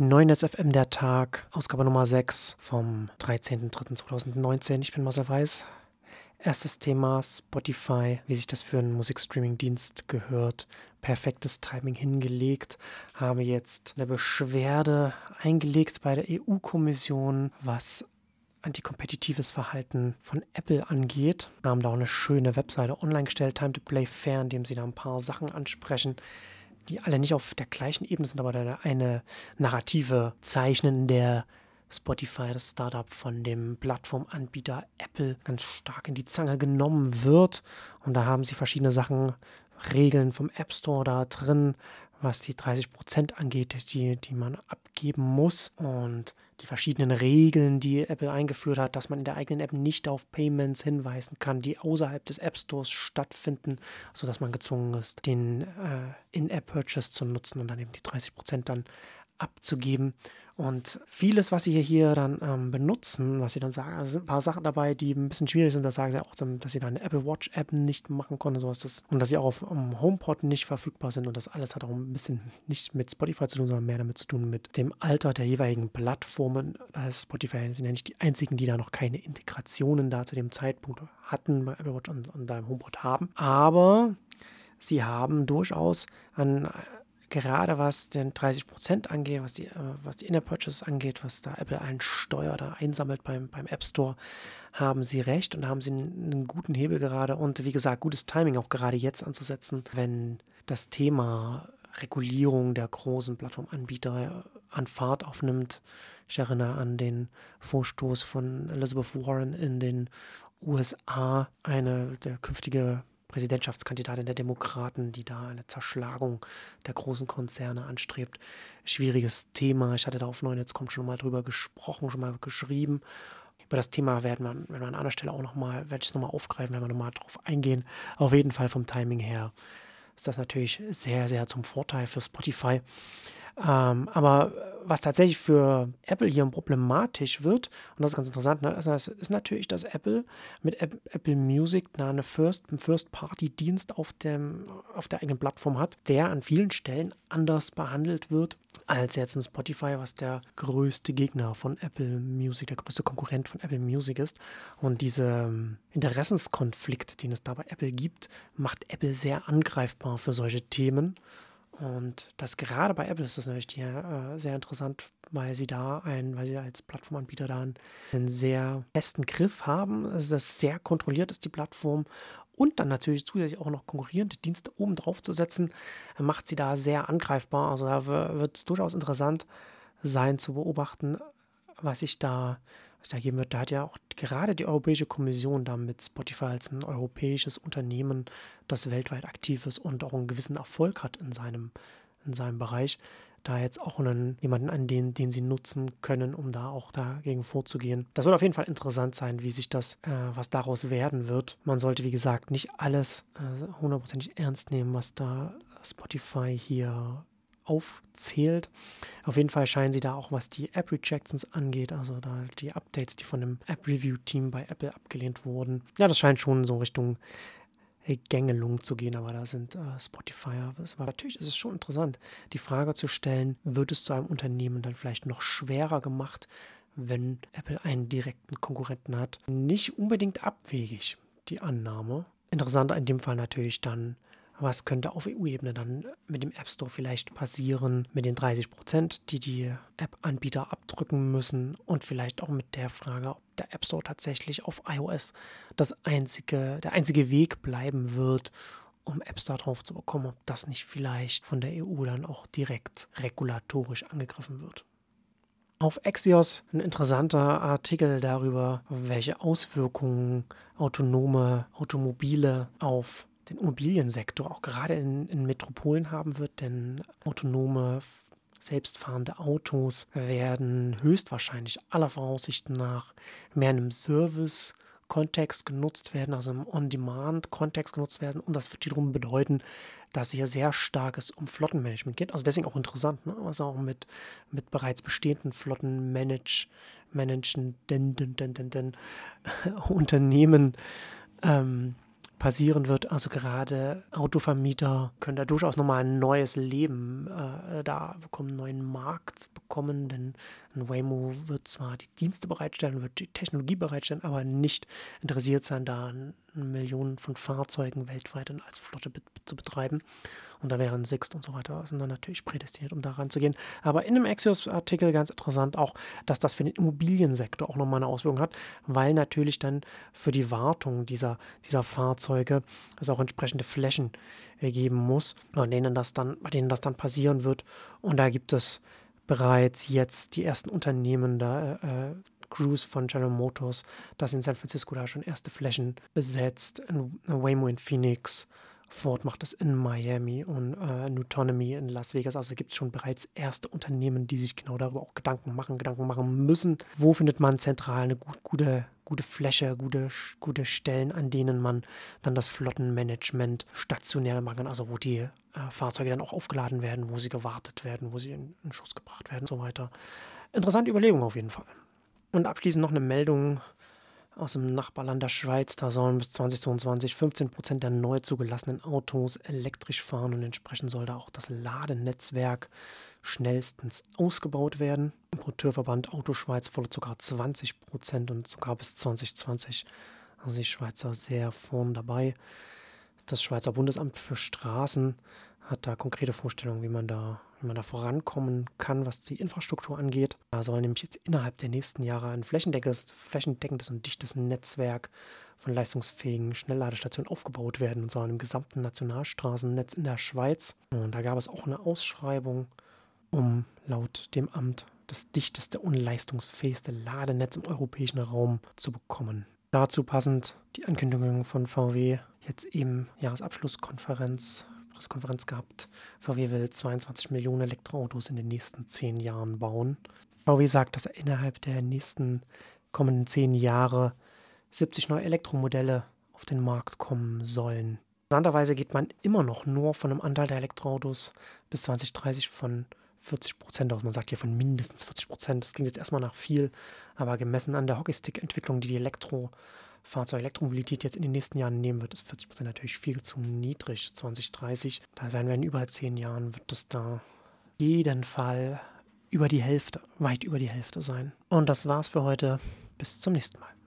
Neunetz FM der Tag, Ausgabe Nummer 6 vom 13.03.2019. Ich bin Marcel Weiß. Erstes Thema Spotify, wie sich das für einen Musikstreaming-Dienst gehört. Perfektes Timing hingelegt. Habe jetzt eine Beschwerde eingelegt bei der EU-Kommission, was antikompetitives Verhalten von Apple angeht. Haben da auch eine schöne Webseite online gestellt, Time to Play Fair, in dem sie da ein paar Sachen ansprechen die alle nicht auf der gleichen Ebene sind, aber eine Narrative zeichnen, der Spotify, das Startup von dem Plattformanbieter Apple, ganz stark in die Zange genommen wird. Und da haben sie verschiedene Sachen, Regeln vom App Store da drin, was die 30 Prozent angeht, die, die man abgeben muss. Und die verschiedenen Regeln, die Apple eingeführt hat, dass man in der eigenen App nicht auf Payments hinweisen kann, die außerhalb des App Stores stattfinden, sodass man gezwungen ist, den äh, In-App-Purchase zu nutzen und dann eben die 30 Prozent dann abzugeben. Und vieles, was sie hier dann ähm, benutzen, was sie dann sagen, also sind ein paar Sachen dabei, die ein bisschen schwierig sind. Da sagen sie auch, dass sie dann eine Apple Watch App nicht machen konnten, sowas das, und dass sie auch auf um HomePod nicht verfügbar sind. Und das alles hat auch ein bisschen nicht mit Spotify zu tun, sondern mehr damit zu tun mit dem Alter der jeweiligen Plattformen. Spotify sind ja nicht die einzigen, die da noch keine Integrationen da zu dem Zeitpunkt hatten bei Apple Watch und, und deinem HomePod haben. Aber sie haben durchaus an gerade was den 30% angeht, was die, äh, was die Inner Purchases angeht, was da Apple einen Steuer da einsammelt beim, beim App Store, haben sie recht und haben sie einen, einen guten Hebel gerade und wie gesagt, gutes Timing auch gerade jetzt anzusetzen, wenn das Thema Regulierung der großen Plattformanbieter an Fahrt aufnimmt. Ich erinnere an den Vorstoß von Elizabeth Warren in den USA, eine der künftige Präsidentschaftskandidatin der Demokraten, die da eine Zerschlagung der großen Konzerne anstrebt. Schwieriges Thema. Ich hatte da auf Neunetz kommt schon mal drüber gesprochen, schon mal geschrieben. Über das Thema werden wir, werden wir an einer Stelle auch nochmal, werde ich es nochmal aufgreifen, werden wir nochmal drauf eingehen. Auf jeden Fall vom Timing her ist das natürlich sehr, sehr zum Vorteil für Spotify. Ähm, aber was tatsächlich für Apple hier problematisch wird, und das ist ganz interessant, ne, also ist natürlich, dass Apple mit Apple Music eine First, einen First-Party-Dienst auf, auf der eigenen Plattform hat, der an vielen Stellen anders behandelt wird als jetzt ein Spotify, was der größte Gegner von Apple Music, der größte Konkurrent von Apple Music ist. Und dieser ähm, Interessenskonflikt, den es da bei Apple gibt, macht Apple sehr angreifbar für solche Themen. Und das gerade bei Apple ist das natürlich äh, sehr interessant, weil sie da ein, weil sie als Plattformanbieter da einen, einen sehr festen Griff haben. Also das sehr kontrolliert ist, die Plattform. Und dann natürlich zusätzlich auch noch konkurrierende Dienste oben drauf zu setzen, macht sie da sehr angreifbar. Also da wird es durchaus interessant sein zu beobachten, was sich da was da geben wird. Da hat ja auch gerade die Europäische Kommission da mit Spotify als ein europäisches Unternehmen, das weltweit aktiv ist und auch einen gewissen Erfolg hat in seinem, in seinem Bereich, da jetzt auch einen, jemanden an den, den sie nutzen können, um da auch dagegen vorzugehen. Das wird auf jeden Fall interessant sein, wie sich das, äh, was daraus werden wird. Man sollte, wie gesagt, nicht alles äh, hundertprozentig äh, ernst nehmen, was da Spotify hier aufzählt. Auf jeden Fall scheinen sie da auch, was die App Rejections angeht, also da die Updates, die von dem App Review Team bei Apple abgelehnt wurden. Ja, das scheint schon so Richtung Gängelung zu gehen, aber da sind äh, Spotify. Aber natürlich ist es schon interessant, die Frage zu stellen, wird es zu einem Unternehmen dann vielleicht noch schwerer gemacht, wenn Apple einen direkten Konkurrenten hat? Nicht unbedingt abwegig, die Annahme. Interessanter in dem Fall natürlich dann, was könnte auf EU-Ebene dann mit dem App Store vielleicht passieren, mit den 30 Prozent, die die App-Anbieter abdrücken müssen und vielleicht auch mit der Frage, ob der App Store tatsächlich auf iOS das einzige, der einzige Weg bleiben wird, um Apps da drauf zu bekommen, ob das nicht vielleicht von der EU dann auch direkt regulatorisch angegriffen wird. Auf Axios ein interessanter Artikel darüber, welche Auswirkungen autonome Automobile auf den Immobiliensektor auch gerade in, in Metropolen haben wird, denn autonome selbstfahrende Autos werden höchstwahrscheinlich aller Voraussicht nach mehr in einem Service Kontext genutzt werden, also im On-Demand-Kontext genutzt werden. Und das wird wiederum bedeuten, dass hier sehr starkes um Flottenmanagement geht. Also deswegen auch interessant, ne? was auch mit, mit bereits bestehenden Flotten manage, managen, den, den, den, den, Unternehmen ähm, passieren wird. Also gerade Autovermieter können da durchaus nochmal ein neues Leben äh, da bekommen, einen neuen Markt bekommen, denn ein Waymo wird zwar die Dienste bereitstellen, wird die Technologie bereitstellen, aber nicht interessiert sein, da Millionen von Fahrzeugen weltweit als Flotte be zu betreiben. Und da wären Sixt und so weiter sind dann natürlich prädestiniert, um da ranzugehen. Aber in dem Axios-Artikel ganz interessant auch, dass das für den Immobiliensektor auch nochmal eine Auswirkung hat, weil natürlich dann für die Wartung dieser, dieser Fahrzeuge es auch entsprechende Flächen geben muss, bei denen das dann, bei denen das dann passieren wird. Und da gibt es bereits jetzt die ersten Unternehmen da, äh, Cruise von General Motors, das in San Francisco da schon erste Flächen besetzt, in Waymo in Phoenix, Ford macht das in Miami und äh, Newtonomy in Las Vegas. Also gibt es schon bereits erste Unternehmen, die sich genau darüber auch Gedanken machen, Gedanken machen müssen. Wo findet man zentral eine gut, gute, gute Fläche, gute, gute Stellen, an denen man dann das Flottenmanagement stationär machen kann, also wo die äh, Fahrzeuge dann auch aufgeladen werden, wo sie gewartet werden, wo sie in, in Schuss gebracht werden und so weiter. Interessante Überlegung auf jeden Fall. Und abschließend noch eine Meldung aus dem Nachbarland der Schweiz. Da sollen bis 2022 15 Prozent der neu zugelassenen Autos elektrisch fahren und entsprechend soll da auch das Ladenetzwerk schnellstens ausgebaut werden. Importeurverband Autoschweiz fordert sogar 20 Prozent und sogar bis 2020. Also die Schweizer sehr vorn dabei. Das Schweizer Bundesamt für Straßen hat da konkrete Vorstellungen, wie man da, wie man da vorankommen kann, was die Infrastruktur angeht. Da soll nämlich jetzt innerhalb der nächsten Jahre ein flächendeckendes, flächendeckendes und dichtes Netzwerk von leistungsfähigen Schnellladestationen aufgebaut werden, und zwar im gesamten Nationalstraßennetz in der Schweiz. Und da gab es auch eine Ausschreibung, um laut dem Amt das dichteste und leistungsfähigste Ladenetz im europäischen Raum zu bekommen. Dazu passend die Ankündigung von VW jetzt eben Jahresabschlusskonferenz Pressekonferenz gehabt. VW will 22 Millionen Elektroautos in den nächsten zehn Jahren bauen. VW sagt, dass er innerhalb der nächsten kommenden zehn Jahre 70 neue Elektromodelle auf den Markt kommen sollen. Interessanterweise geht man immer noch nur von einem Anteil der Elektroautos bis 2030 von 40 Prozent. Man sagt hier von mindestens 40 Prozent. Das klingt jetzt erstmal nach viel, aber gemessen an der Hockeystick-Entwicklung, die die Elektro- Fahrzeug Elektromobilität jetzt in den nächsten Jahren nehmen wird, ist 40 Prozent natürlich viel zu niedrig. 2030, da werden wir in über zehn Jahren, wird das da jeden Fall über die Hälfte, weit über die Hälfte sein. Und das war's für heute. Bis zum nächsten Mal.